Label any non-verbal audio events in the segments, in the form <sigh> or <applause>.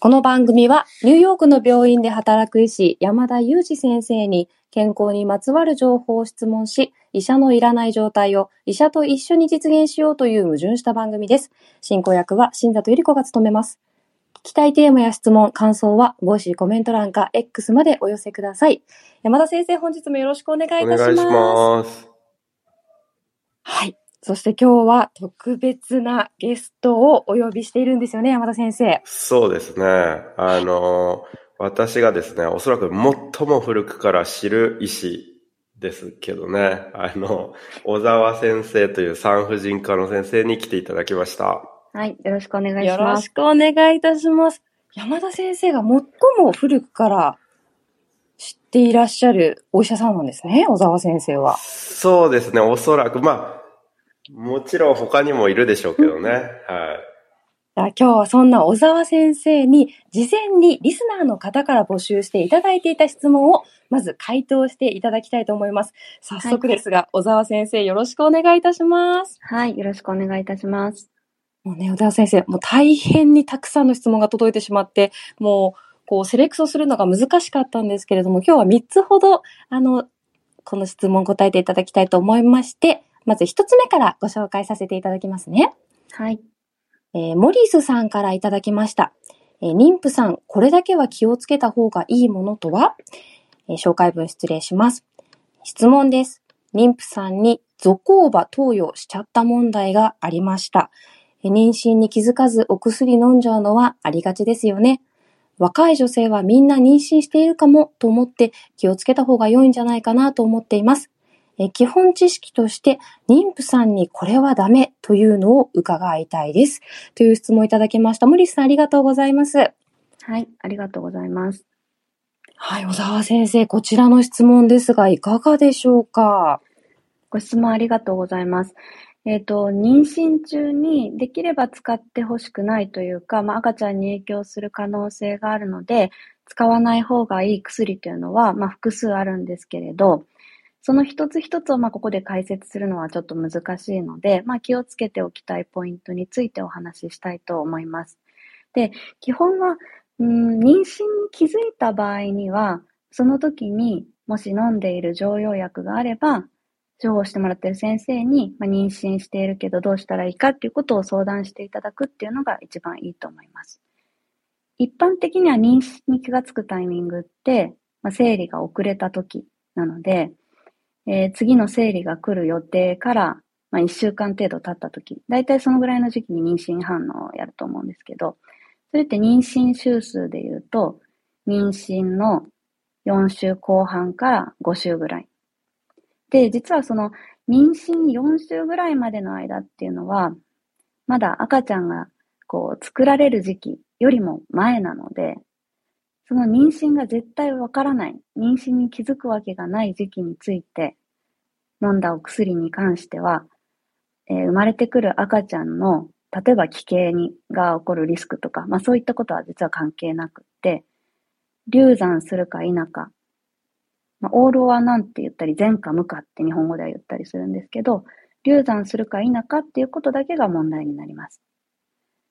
この番組はニューヨークの病院で働く医師山田裕二先生に健康にまつわる情報を質問し、医者のいらない状態を医者と一緒に実現しようという矛盾した番組です。進行役は新里ゆり子が務めます。聞きたいテーマや質問、感想は、 Voicy コメント欄か X までお寄せください。山田先生、本日もよろしくお願いいたします。お願いします。はい。そして今日は特別なゲストをお呼びしているんですよね、山田先生。そうですね。あの、私がですね、おそらく最も古くから知る医師ですけどね、あの、小沢先生という産婦人科の先生に来ていただきました。はい。よろしくお願いしよろます。しくお願いいたします。山田先生が最も古くから知っていらっしゃるお医者さんなんですね、小沢先生は。そうですね、おそらく、まあ、もちろん他にもいるでしょうけどね。はい。じゃあ今日はそんな小沢先生に事前にリスナーの方から募集していただいていた質問をまず回答していただきたいと思います。早速ですが、小沢先生よろしくお願いいたします。はい。よろしくお願いいたします。もうね、小沢先生、もう大変にたくさんの質問が届いてしまって、もう、こう、セレクトするのが難しかったんですけれども、今日は3つほど、あの、この質問答えていただきたいと思いまして、まず1つ目からご紹介させていただきますね。はい。えーモリスさんからいただきました。えー妊婦さん、これだけは気をつけた方がいいものとは、えー紹介文失礼します。質問です。妊婦さんにゾコーバ投与しちゃった問題がありました。えー妊娠に気づかずお薬飲んじゃうのはありがちですよね。若い女性はみんな妊娠しているかもと思って気をつけた方が良いんじゃないかなと思っています。えー基本知識として妊婦さんにこれはダメというのを伺いたいです。という質問をいただきました。森さんありがとうございます。はい。ありがとうございます。はい、小沢先生、こちらの質問ですが、いかがでしょうか？ご質問ありがとうございます。えっ、と、妊娠中にできれば使ってほしくないというか、まあ、赤ちゃんに影響する可能性があるので、使わない方がいい薬というのは、まあ、複数あるんですけれど、その一つ一つをまあここで解説するのはちょっと難しいので、まあ、気をつけておきたいポイントについてお話ししたいと思います。で、基本は、うん妊娠に気づいた場合には、その時にもし飲んでいる常用薬があれば、処方してもらっている先生に、まあ、妊娠しているけどどうしたらいいかっていうことを相談していただくっていうのが一番いいと思います。一般的には妊娠に気がつくタイミングって、まあ、生理が遅れた時なので、えー次の生理が来る予定から、まあ、1週間程度経った時、だいたいそのぐらいの時期に妊娠反応をやると思うんですけど、それって妊娠週数で言うと、妊娠の4週後半から5週ぐらい。で、実はその妊娠4週ぐらいまでの間っていうのは、まだ赤ちゃんがこう作られる時期よりも前なので、その妊娠が絶対わからない、妊娠に気づくわけがない時期について、飲んだお薬に関しては、えー生まれてくる赤ちゃんの、例えば奇形にが起こるリスクとか、まあそういったことは実は関係なくって、流産するか否か、まあ、オールはなんて言ったり、前か無かって日本語では言ったりするんですけど、流産するか否かっていうことだけが問題になります。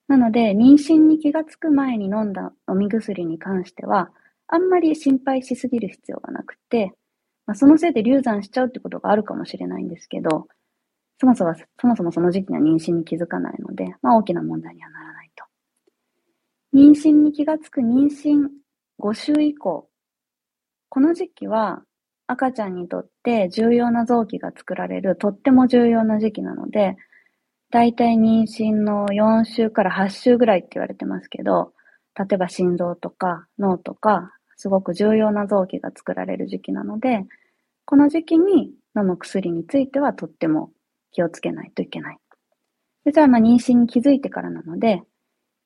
なので、妊娠に気がつく前に飲んだ飲み薬に関しては、あんまり心配しすぎる必要がなくて、まあ、そのせいで流産しちゃうってことがあるかもしれないんですけど、そもそもそもそもその時期には妊娠に気づかないので、まあ大きな問題にはならないと。妊娠に気がつく妊娠5週以降、この時期は赤ちゃんにとって重要な臓器が作られるとっても重要な時期なので、だいたい妊娠の4週から8週ぐらいって言われてますけど、例えば心臓とか脳とか、すごく重要な臓器が作られる時期なので、この時期に飲む薬についてはとっても気をつけないといけない。で、じゃあまあ妊娠に気づいてからなので、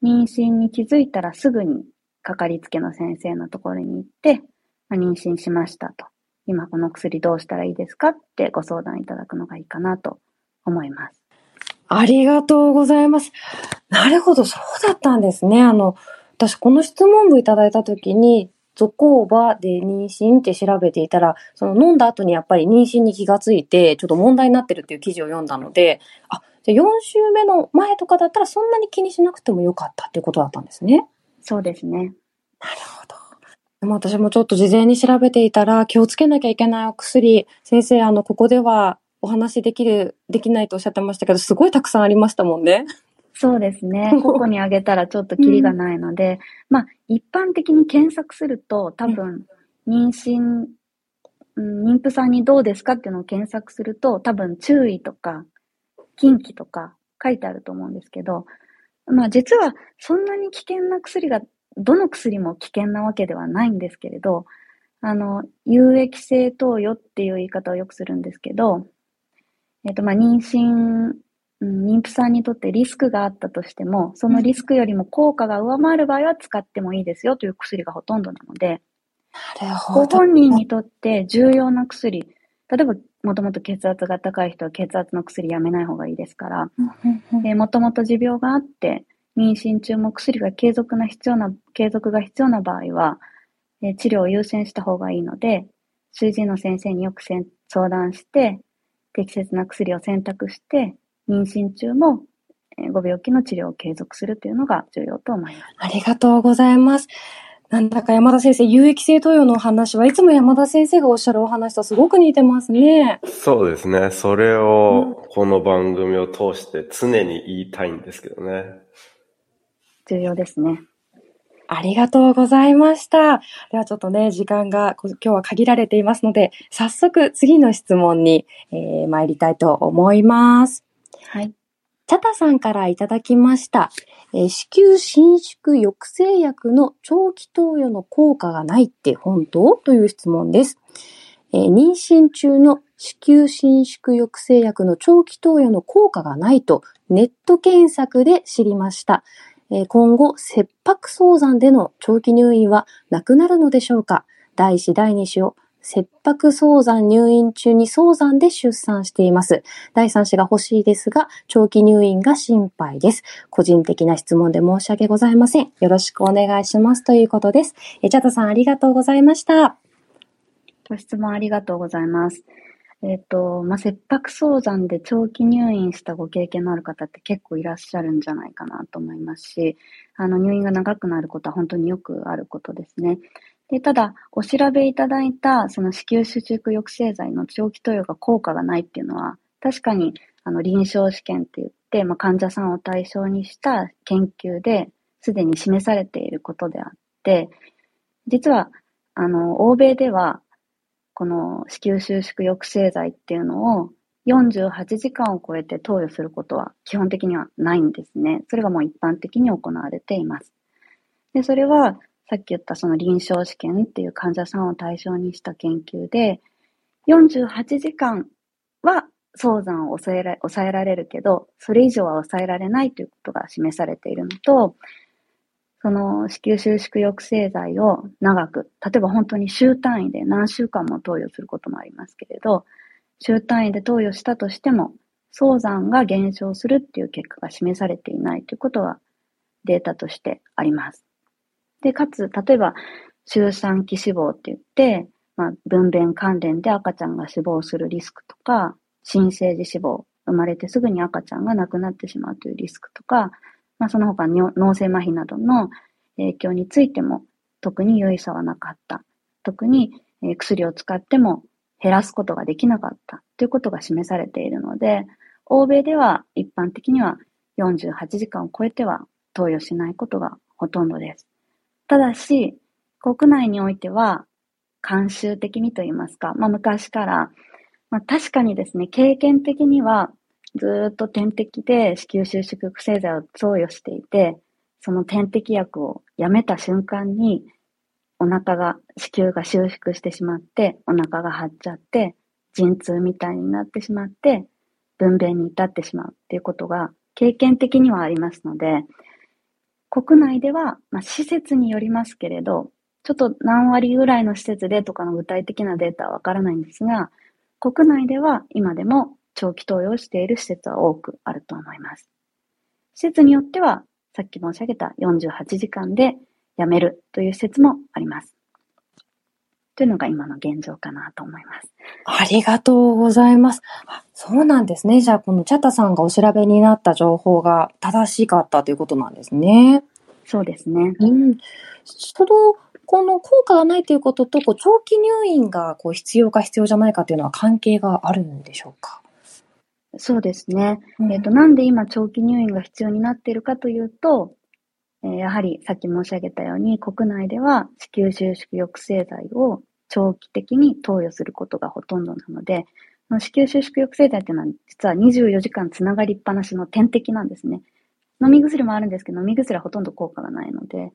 妊娠に気づいたらすぐにかかりつけの先生のところに行って、まあ、妊娠しましたと。今この薬どうしたらいいですかってご相談いただくのがいいかなと思います。ありがとうございます。なるほど、そうだったんですね。あの、私この質問文いただいたときに、ゾコーバで妊娠って調べていたら、その飲んだ後にやっぱり妊娠に気がついて、ちょっと問題になってるっていう記事を読んだので、あ、じゃあ4週目の前とかだったらそんなに気にしなくてもよかったっていうことだったんですね。そうですね。なるほど。でも私もちょっと事前に調べていたら気をつけなきゃいけないお薬、先生、あの、ここではお話できる、できないとおっしゃってましたけど、すごいたくさんありましたもんね。そうですね。<laughs> 個々にあげたらちょっとキリがないので、まあ、一般的に検索すると、多分、妊娠、うん、妊婦さんにどうですかっていうのを検索すると、多分注意とか、禁忌とか書いてあると思うんですけど、まあ実はそんなに危険な薬が、どの薬も危険なわけではないんですけれど、あの、有益性投与っていう言い方をよくするんですけど、えっ、と、まあ、妊娠うん、妊婦さんにとってリスクがあったとしても、そのリスクよりも効果が上回る場合は使ってもいいですよという薬がほとんどなので、なるほご本人にとって重要な薬、例えばもともと血圧が高い人は血圧の薬やめない方がいいですから、もともと持病があって、妊娠中も薬が継続な必要な、継続が必要な場合は、え治療を優先した方がいいので、主治医の先生によく相談して、適切な薬を選択して、妊娠中もご病気の治療を継続するというのが重要と思います。ありがとうございます。なんだか山田先生、有益性投与のお話はいつも山田先生がおっしゃるお話とすごく似てますね。そうですね。それをこの番組を通して常に言いたいんですけどね。重要ですね。ありがとうございました。ではちょっとね、時間が今日は限られていますので、早速次の質問に、えー、参りたいと思います。はい。チャタさんからいただきました。えー、子宮伸縮抑制薬の長期投与の効果がないって本当？という質問です。えー、妊娠中の子宮伸縮抑制薬の長期投与の効果がないとネット検索で知りました。今後、切迫早産での長期入院はなくなるのでしょうか？第1、第2子を切迫早産入院中に早産で出産しています。第3子が欲しいですが、長期入院が心配です。個人的な質問で申し訳ございません。よろしくお願いします。ということです。え、チャタさんありがとうございました。ご質問ありがとうございます。えっ、と、まあ、切迫早産で長期入院したご経験のある方って結構いらっしゃるんじゃないかなと思いますし、あの、入院が長くなることは本当によくあることですね。で、ただ、お調べいただいた、その子宮主軸抑制剤の長期投与が効果がないっていうのは、確かに、あの、臨床試験って言って、まあ、患者さんを対象にした研究ですでに示されていることであって、実は、あの、欧米では、この子宮収縮抑制剤っていうのを48時間を超えて投与することは基本的にはないんですね。それがもう一般的に行われています。で、それはさっき言ったその臨床試験っていう患者さんを対象にした研究で、48時間は早産を抑えら抑えられるけど、それ以上は抑えられないということが示されているのと、その子宮収縮抑制剤を長く、例えば本当に週単位で何週間も投与することもありますけれど、週単位で投与したとしても、早産が減少するっていう結果が示されていないということはデータとしてあります。で、かつ、例えば、周産期死亡って言って、まあ、分娩関連で赤ちゃんが死亡するリスクとか、新生児死亡、生まれてすぐに赤ちゃんが亡くなってしまうというリスクとか、まあ、その他脳性麻痺などの影響についても特に有意差はなかった。特に、薬を使っても減らすことができなかったということが示されているので、欧米では一般的には48時間を超えては投与しないことがほとんどです。ただし、国内においては、慣習的にと言いますか、まあ昔から、まあ確かにですね、経験的にはずっと点滴で子宮収縮不正剤を投与していて、その点滴薬をやめた瞬間に、お腹が、子宮が収縮してしまって、お腹が張っちゃって、陣痛みたいになってしまって、分娩に至ってしまうっていうことが経験的にはありますので、国内では、まあ、施設によりますけれど、ちょっと何割ぐらいの施設でとかの具体的なデータはわからないんですが、国内では今でも長期投与している施設は多くあると思います。施設によっては、さっき申し上げた48時間で辞めるという施設もあります。というのが今の現状かなと思います。ありがとうございます。そうなんですね。じゃあ、このチャタさんがお調べになった情報が正しかったということなんですね。そうですね。うん。その、この効果がないということと、こう長期入院がこう必要か必要じゃないかというのは関係があるんでしょうか？そうですね。うんえっ、と、なんで今長期入院が必要になっているかというと、えーやはりさっき申し上げたように、国内では子宮収縮抑制剤を長期的に投与することがほとんどなので、子宮収縮抑制剤っていうのは実は24時間つながりっぱなしの点滴なんですね。飲み薬もあるんですけど、飲み薬はほとんど効果がないので、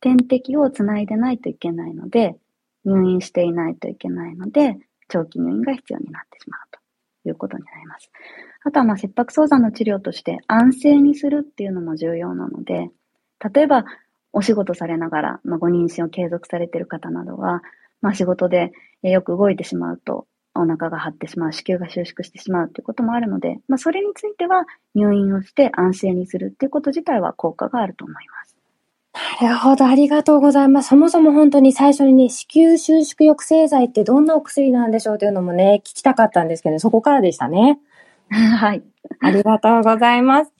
点滴をつないでないといけないので、入院していないといけないので、長期入院が必要になってしまうということになります。あとは、まあ、切迫早産の治療として安静にするっていうのも重要なので、例えば、お仕事されながら、まあ、ご妊娠を継続されている方などは、まあ、仕事でよく動いてしまうと、お腹が張ってしまう、子宮が収縮してしまうということもあるので、まあ、それについては入院をして安静にするっていうこと自体は効果があると思います。なるほど、ありがとうございます。そもそも本当に最初にね、子宮収縮抑制剤ってどんなお薬なんでしょうというのもね、聞きたかったんですけど、そこからでしたね。<laughs> はい。ありがとうございます。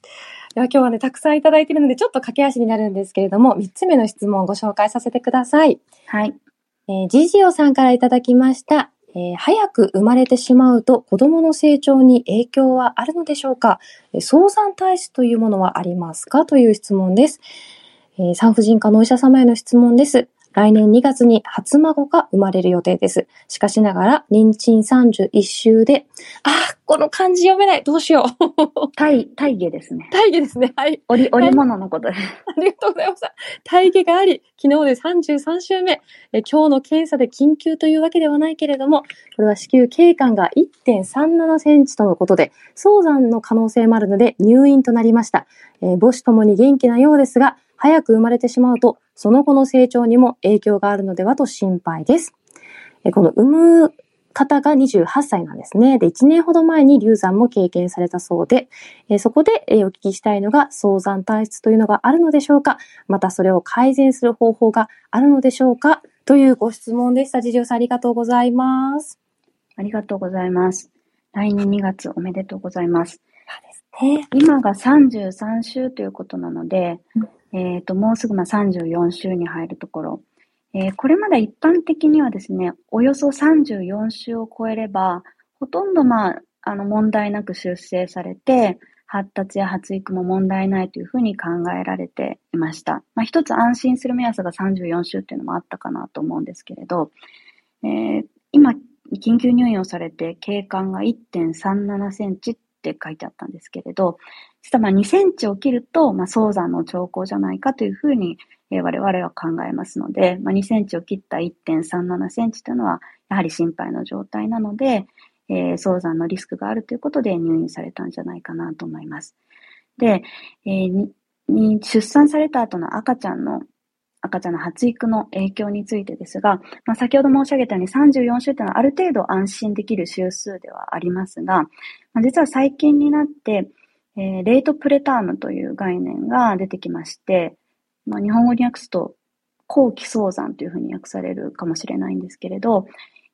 では今日はね、たくさんいただいているので、ちょっと駆け足になるんですけれども、3つ目の質問をご紹介させてください。はい。えージジオさんからいただきました。えー早く生まれてしまうと子供の成長に影響はあるのでしょうか？えー早産体質というものはありますか？という質問です。えー産婦人科のお医者様への質問です。来年2月に初孫が生まれる予定です。しかしながら、妊娠31週で、あー、この漢字読めない。どうしよう。<laughs> 体、体下ですね。大義ですね。はい。織、織物のことです。ありがとうございました。体毛があり、昨日で33週目。え今日の検査で緊急というわけではないけれども、これは子宮頸管が1.37センチとのことで、早産の可能性もあるので入院となりました。えー母子ともに元気なようですが、早く生まれてしまうと、その後の成長にも影響があるのではと心配です。えこの産む方が28歳なんですね。で、1年ほど前に流産も経験されたそうで、えーそこで、えーお聞きしたいのが、早産体質というのがあるのでしょうかまたそれを改善する方法があるのでしょうかというご質問でした。ジジオさんありがとうございます。ありがとうございます。来年2月おめでとうございます。ね、今が33週ということなのでうん、えっ、と、もうすぐまあ34週に入るところ。えーこれまで一般的にはですね、およそ34週を超えれば、ほとんどまあ、あの、問題なく出生されて、発達や発育も問題ないというふうに考えられていました。まあ、一つ安心する目安が34週っていうのもあったかなと思うんですけれど、えー今、緊急入院をされて、経管が1.37センチって書いてあったんですけれど、実はまあ2センチを切ると、まあ、早産の兆候じゃないかというふうに、えー我々は考えますので、まあ、2センチを切った1.37センチというのは、やはり心配の状態なので、えー早産のリスクがあるということで入院されたんじゃないかなと思います。で、えー出産された後の赤ちゃんの赤ちゃんの発育の影響についてですが、まあ、先ほど申し上げたように34週というのはある程度安心できる週数ではありますが、まあ、実は最近になって、えーレートプレタームという概念が出てきまして、まあ、日本語に訳すと後期早産というふうに訳されるかもしれないんですけれど、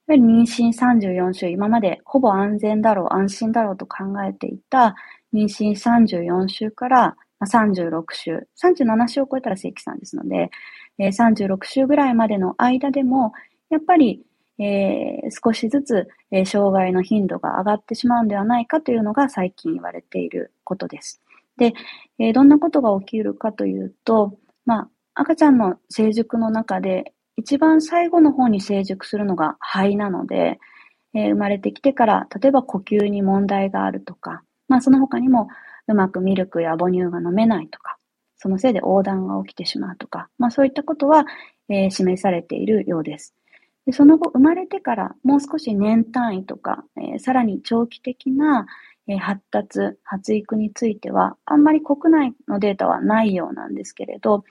やはり妊娠34週、今までほぼ安全だろう、安心だろうと考えていた妊娠34週から36週、37週を超えたら正規産ですので、えー36週ぐらいまでの間でも、やっぱり、えー少しずつ、えー障害の頻度が上がってしまうんではないかというのが最近言われていることです。で、えーどんなことが起きるかというと、まあ、赤ちゃんの成熟の中で一番最後の方に成熟するのが肺なので、えー生まれてきてから、例えば呼吸に問題があるとか、まあその他にもうまくミルクや母乳が飲めないとか、そのせいで横断が起きてしまうとか、まあそういったことは、えー示されているようです。でその後、生まれてからもう少し年単位とか、えーさらに長期的な、えー発達、発育については、あんまり国内のデータはないようなんですけれど、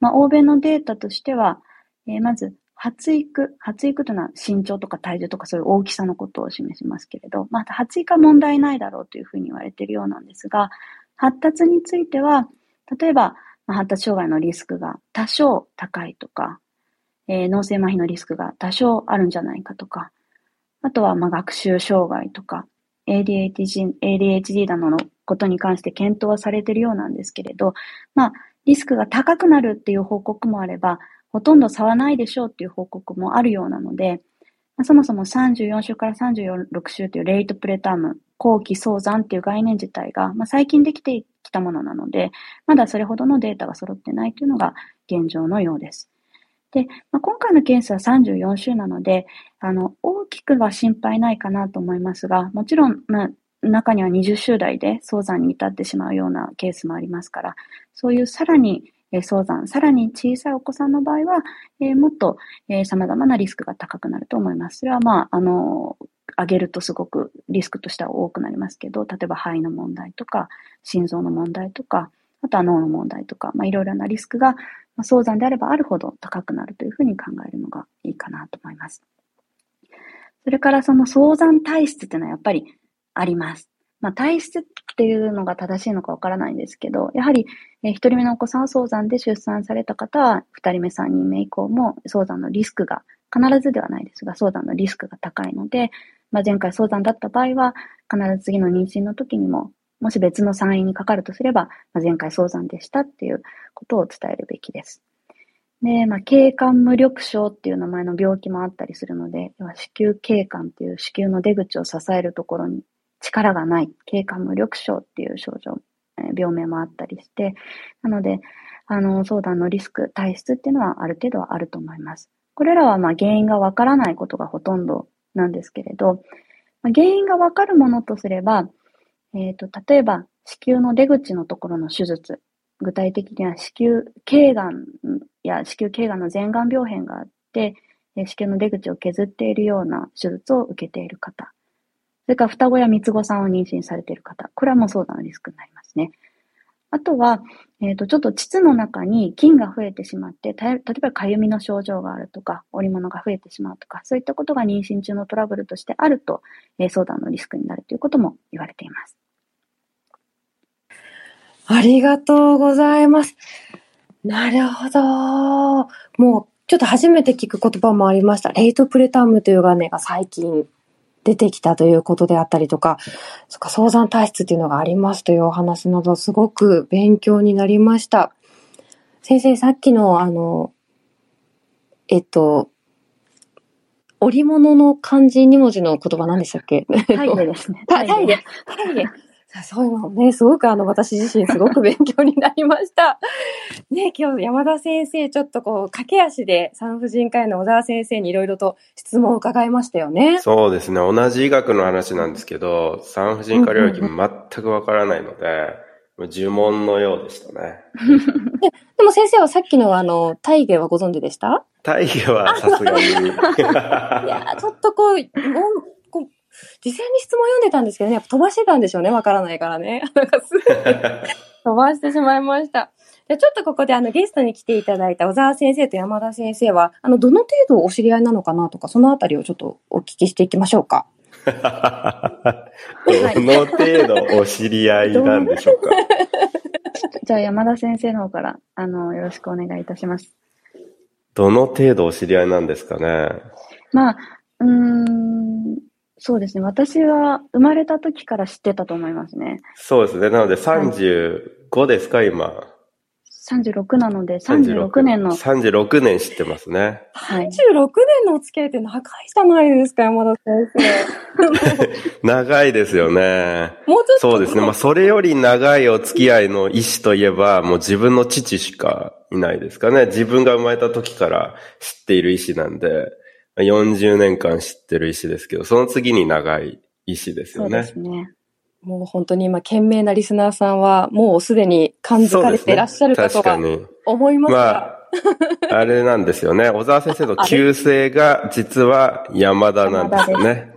まあ、欧米のデータとしては、えまず、発育、発育というのは身長とか体重とかそういう大きさのことを示しますけれど、まあ、発育は問題ないだろうというふうに言われているようなんですが、発達については、例えば、ま発達障害のリスクが多少高いとか、えー脳性麻痺のリスクが多少あるんじゃないかとか、あとはまあ学習障害とか、ADHD, ADHD などのことに関して検討はされているようなんですけれど、まあ、リスクが高くなるっていう報告もあれば、ほとんど差はないでしょうっていう報告もあるようなので、まあ、そもそも34週から36週というレイトプレターム、後期早産っていう概念自体が、まあ、最近できてきたものなので、まだそれほどのデータが揃ってないというのが現状のようです。で、まあ、今回のケースは34週なので、あの、大きくは心配ないかなと思いますが、もちろん、まあ、中には20週代で早産に至ってしまうようなケースもありますから、そういうさらに早産、さらに小さいお子さんの場合は、え、もっと、え、様々なリスクが高くなると思います。それはまあ、あの、上げるとすごくリスクとしては多くなりますけど、例えば肺の問題とか、心臓の問題とか、あとは脳の問題とか、まあ、いろいろなリスクが、まあ、早産であればあるほど高くなるというふうに考えるのがいいかなと思います。それからその早産体質っていうのはやっぱりあります。まあ、体質っていうのが正しいのかわからないんですけど、やはり、えー、一人目のお子さんは早産で出産された方は、二人目、三人目以降も早産のリスクが、必ずではないですが、早産のリスクが高いので、まあ、前回早産だった場合は、必ず次の妊娠の時にも、もし別の産院にかかるとすれば、まあ、前回早産でしたっていうことを伝えるべきです。で、まあ、経管無力症っていう名前の病気もあったりするので、子宮経管っていう子宮の出口を支えるところに力がない、経過無力症っていう症状、病名もあったりして、なので、あの、相談のリスク、体質っていうのはある程度はあると思います。これらはまあ原因がわからないことがほとんどなんですけれど、ま、原因がわかるものとすれば、えっ、ー、と、例えば、子宮の出口のところの手術、具体的には子宮頸がんや子宮頸がんの前がん病変があって、子宮の出口を削っているような手術を受けている方。それから双子や三つ子さんを妊娠されている方、これはもう相談のリスクになりますね。あとは、えっ、ー、と、ちょっと膣の中に菌が増えてしまって、例えばかゆみの症状があるとか、織物が増えてしまうとか、そういったことが妊娠中のトラブルとしてあると、えー、相談のリスクになるということも言われています。ありがとうございます。なるほど。もう、ちょっと初めて聞く言葉もありました。レイトプレタームという概念が最近出てきたということであったりとか、そっか、早産体質っていうのがありますというお話など、すごく勉強になりました。先生、さっきの、あの、えっと、織物の漢字2文字の言葉何でしたっけ？タイでですね。タイで。タイで。そういうのね、すごくあの、私自身すごく勉強になりました。<laughs> ね、今日山田先生、ちょっとこう、駆け足で産婦人科医の小沢先生にいろいろと質問を伺いましたよね。そうですね、同じ医学の話なんですけど、産婦人科領域全くわからないので、呪文のようでしたね。<laughs> ででも先生はさっきのあの、大義はご存知でした？大義はさすがに。<laughs> いやちょっとこう、事前に質問読んでたんですけどね、やっぱ飛ばしてたんでしょうね、わからないからね。<laughs> なんかすぐ飛ばしてしまいました。じゃちょっとここであのゲストに来ていただいた小沢先生と山田先生は、あの、どの程度お知り合いなのかなとか、そのあたりをちょっとお聞きしていきましょうか。<laughs> どの程度お知り合いなんでしょうか？<laughs> じゃあ山田先生の方から、あの、よろしくお願いいたします。どの程度お知り合いなんですかね？まあ、うん、そうですね。私は生まれた時から知ってたと思いますね。そうですね。なので35ですか、はい、今。36なので、36年の。36年知ってますね。はい。36年のお付き合いって長いじゃないですか、山田先生。<laughs> 長いですよね。もうちょっと。そうですね。まあ、それより長いお付き合いの医師といえば、もう自分の父しかいないですかね。自分が生まれた時から知っている医師なんで。40年間知ってる石ですけど、その次に長い石ですよね。そうですね。もう本当に今、懸命なリスナーさんは、もうすでに感づかれていらっしゃるかとか思いますが。まあ、あれなんですよね。<laughs> 小沢先生の旧姓が実は山田なんですよね。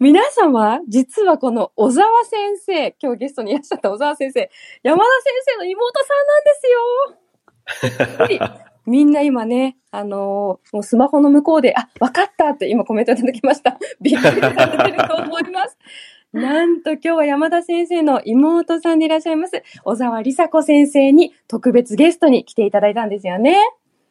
皆様、実はこの小沢先生、今日ゲストにいらっしゃった小沢先生、山田先生の妹さんなんですよ。<laughs> みんな今ね、あのー、もうスマホの向こうで、あ、わかったって今コメントいただきました。<laughs> びっくりされてると思います。なんと今日は山田先生の妹さんでいらっしゃいます、小沢梨紗子先生に特別ゲストに来ていただいたんですよね。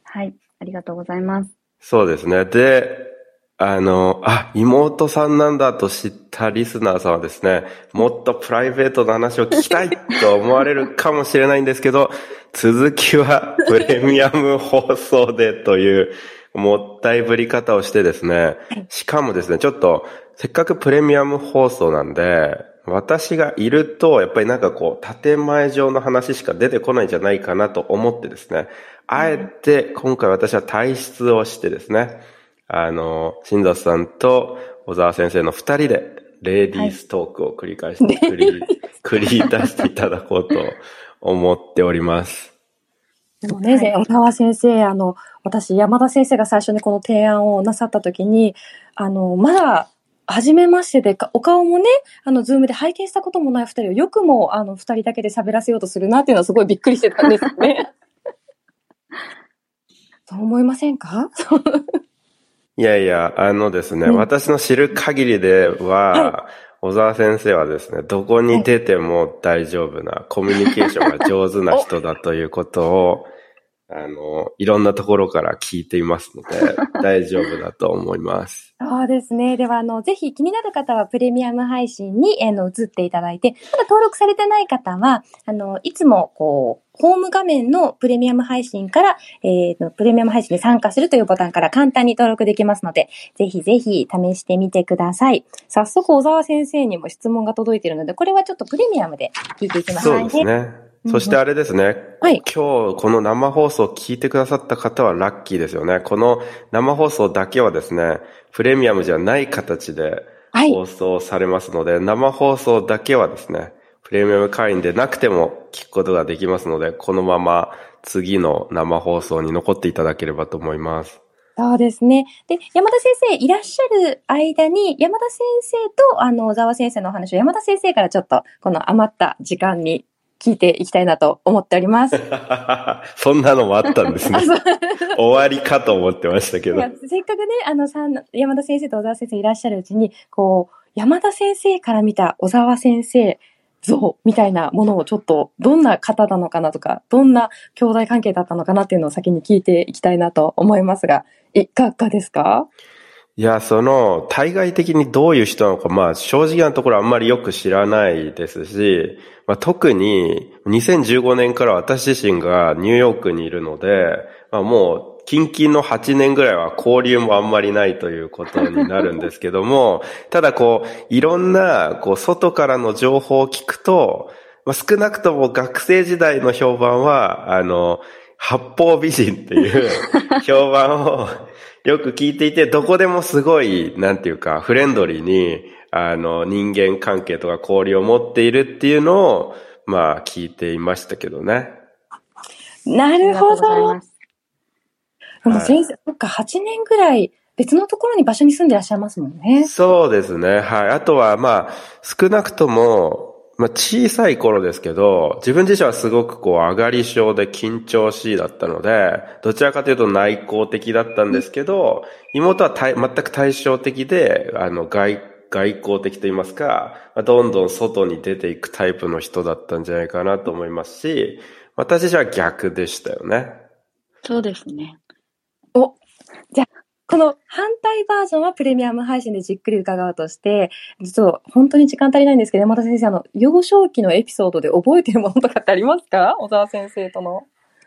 はい、ありがとうございます。そうですね。で、あの、あ、妹さんなんだと知ったリスナーさんはですね、もっとプライベートな話を聞きたいと思われるかもしれないんですけど、<laughs> 続きはプレミアム放送でというもったいぶり方をしてですね、しかもですね、ちょっとせっかくプレミアム放送なんで、私がいると、やっぱりなんかこう、建前上の話しか出てこないんじゃないかなと思ってですね、あえて今回私は退出をしてですね、あの、新里さんと小沢先生の二人で、レーディーストークを繰り返して、繰り、繰り出していただこうと思っております。でもね、小沢先生、あの、私、山田先生が最初にこの提案をなさったときに、あの、まだ初めましてで、お顔もね、あの、ズームで拝見したこともない二人をよくも、あの、二人だけで喋らせようとするなっていうのはすごいびっくりしてたんですよね。<laughs> そう思いませんか？<laughs> いやいや、あのですね、うん、私の知る限りでは、はい、小沢先生はですね、どこに出ても大丈夫な、コミュニケーションが上手な人だということを、<laughs> あの、いろんなところから聞いていますので、<laughs> 大丈夫だと思います。そうですね。では、あの、ぜひ気になる方はプレミアム配信に、あの、移っていただいて、まだ登録されてない方は、あの、いつも、こう、ホーム画面のプレミアム配信から、えー、プレミアム配信に参加するというボタンから簡単に登録できますので、ぜひぜひ試してみてください。早速、小沢先生にも質問が届いているので、これはちょっとプレミアムで聞いていきます。そうですね。そしてあれですね。はい。今日この生放送を聞いてくださった方はラッキーですよね。この生放送だけはですね、プレミアムじゃない形で放送されますので、はい、生放送だけはですね、プレミアム会員でなくても聞くことができますので、このまま次の生放送に残っていただければと思います。そうですね。で、山田先生いらっしゃる間に、山田先生と、あの、小沢先生のお話を山田先生からちょっと、この余った時間に聞いていきたいなと思っております。<laughs> そんなのもあったんですね。終わりかと思ってましたけど。せっかくね、あの、山田先生と小沢先生いらっしゃるうちに、こう、山田先生から見た小沢先生像みたいなものをちょっと、どんな方なのかなとか、どんな兄弟関係だったのかなっていうのを先に聞いていきたいなと思いますが、いかがですか？いや、その、対外的にどういう人なのか、まあ、正直なところあんまりよく知らないですし、まあ、特に2015年から私自身がニューヨークにいるので、まあ、もう、近々の8年ぐらいは交流もあんまりないということになるんですけども、<laughs> ただこう、いろんな、こう、外からの情報を聞くと、まあ、少なくとも学生時代の評判は、あの、八方美人っていう <laughs> 評判をよく聞いていて、どこでもすごい、なんていうか、フレンドリーに、あの、人間関係とか交流を持っているっていうのを、まあ、聞いていましたけどね。なるほど。でも先生、そっか、8年ぐらい別のところに場所に住んでいらっしゃいますもんね。そうですね。はい。あとは、まあ、少なくとも、まあ、小さい頃ですけど、自分自身はすごくこう上がり症で緊張しいだったので、どちらかというと内向的だったんですけど、妹は全く対照的で、あの外、外交的と言いますか、どんどん外に出ていくタイプの人だったんじゃないかなと思いますし、私自身は逆でしたよね。そうですね。お、じゃあ、この反対バージョンはプレミアム配信でじっくり伺うとして、実は本当に時間足りないんですけど、山田先生、あの、幼少期のエピソードで覚えてるものとかってありますか？<laughs> 小沢先生との。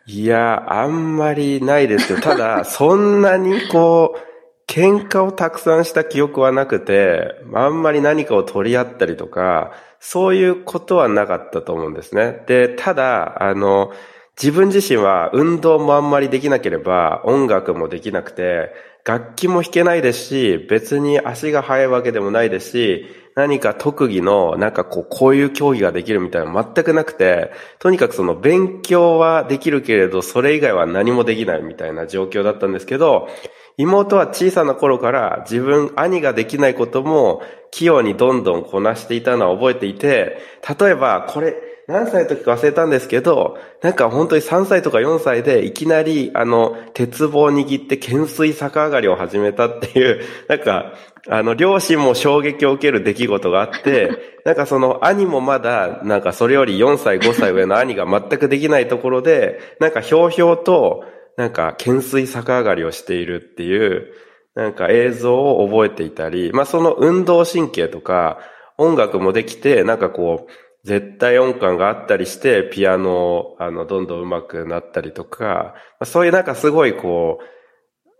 いや、あんまりないですけど、ただ、そんなにこう、喧嘩をたくさんした記憶はなくて、あんまり何かを取り合ったりとか、そういうことはなかったと思うんですね。で、ただ、あの、自分自身は運動もあんまりできなければ音楽もできなくて、楽器も弾けないですし、別に足が速いわけでもないですし、何か特技の、なんかこう、こういう競技ができるみたいな全くなくて、とにかくその勉強はできるけれど、それ以外は何もできないみたいな状況だったんですけど、妹は小さな頃から自分、兄ができないことも器用にどんどんこなしていたのは覚えていて、例えばこれ、何歳の時か忘れたんですけど、なんか本当に3歳とか4歳でいきなり、あの、鉄棒を握って懸垂逆上がりを始めたっていう、<laughs> なんか、あの、両親も衝撃を受ける出来事があって、<laughs> なんかその兄もまだ、なんかそれより4歳5歳上の兄が全くできないところで、なんかひょうひょうと、なんか懸垂逆上がりをしているっていう、なんか映像を覚えていたり、まあその運動神経とか音楽もできて、なんかこう、絶対音感があったりして、ピアノを、あの、どんどん上手くなったりとか、そういうなんかすごいこ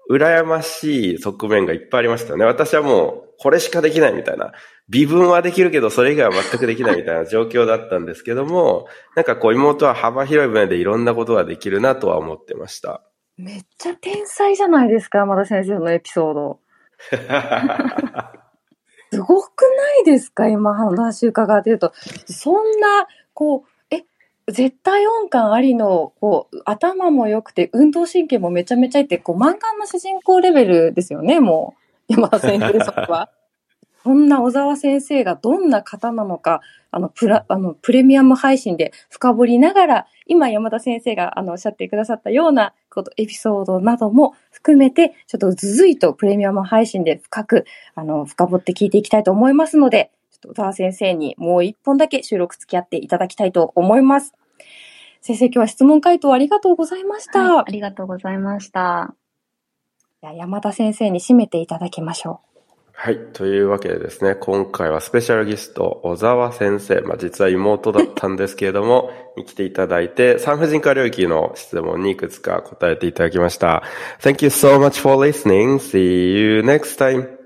う、羨ましい側面がいっぱいありましたよね。私はもう、これしかできないみたいな。微分はできるけど、それ以外は全くできないみたいな状況だったんですけども、なんかこう、妹は幅広い分野でいろんなことができるなとは思ってました。めっちゃ天才じゃないですか、山田先生のエピソード。<laughs> すごくないですか？今話伺ってると。そんな、こう、え、絶対音感ありの、こう、頭も良くて、運動神経もめちゃめちゃいいって、こう、漫画の主人公レベルですよね、もう。山田先生さんは。そんな小沢先生がどんな方なのか、あの、プラ、あの、プレミアム配信で深掘りながら、今山田先生があの、おっしゃってくださったようなこと、エピソードなども含めて、ちょっとずずいとプレミアム配信で深く、あの、深掘って聞いていきたいと思いますので、ちょっと小沢先生にもう一本だけ収録付き合っていただきたいと思います。先生、今日は質問回答ありがとうございました。はい、ありがとうございました。山田先生に締めていただきましょう。はい。というわけでですね、今回はスペシャルゲスト、小沢先生、まあ、実は妹だったんですけれども、<laughs> に来ていただいて、産婦人科領域の質問にいくつか答えていただきました。Thank you so much for listening. See you next time.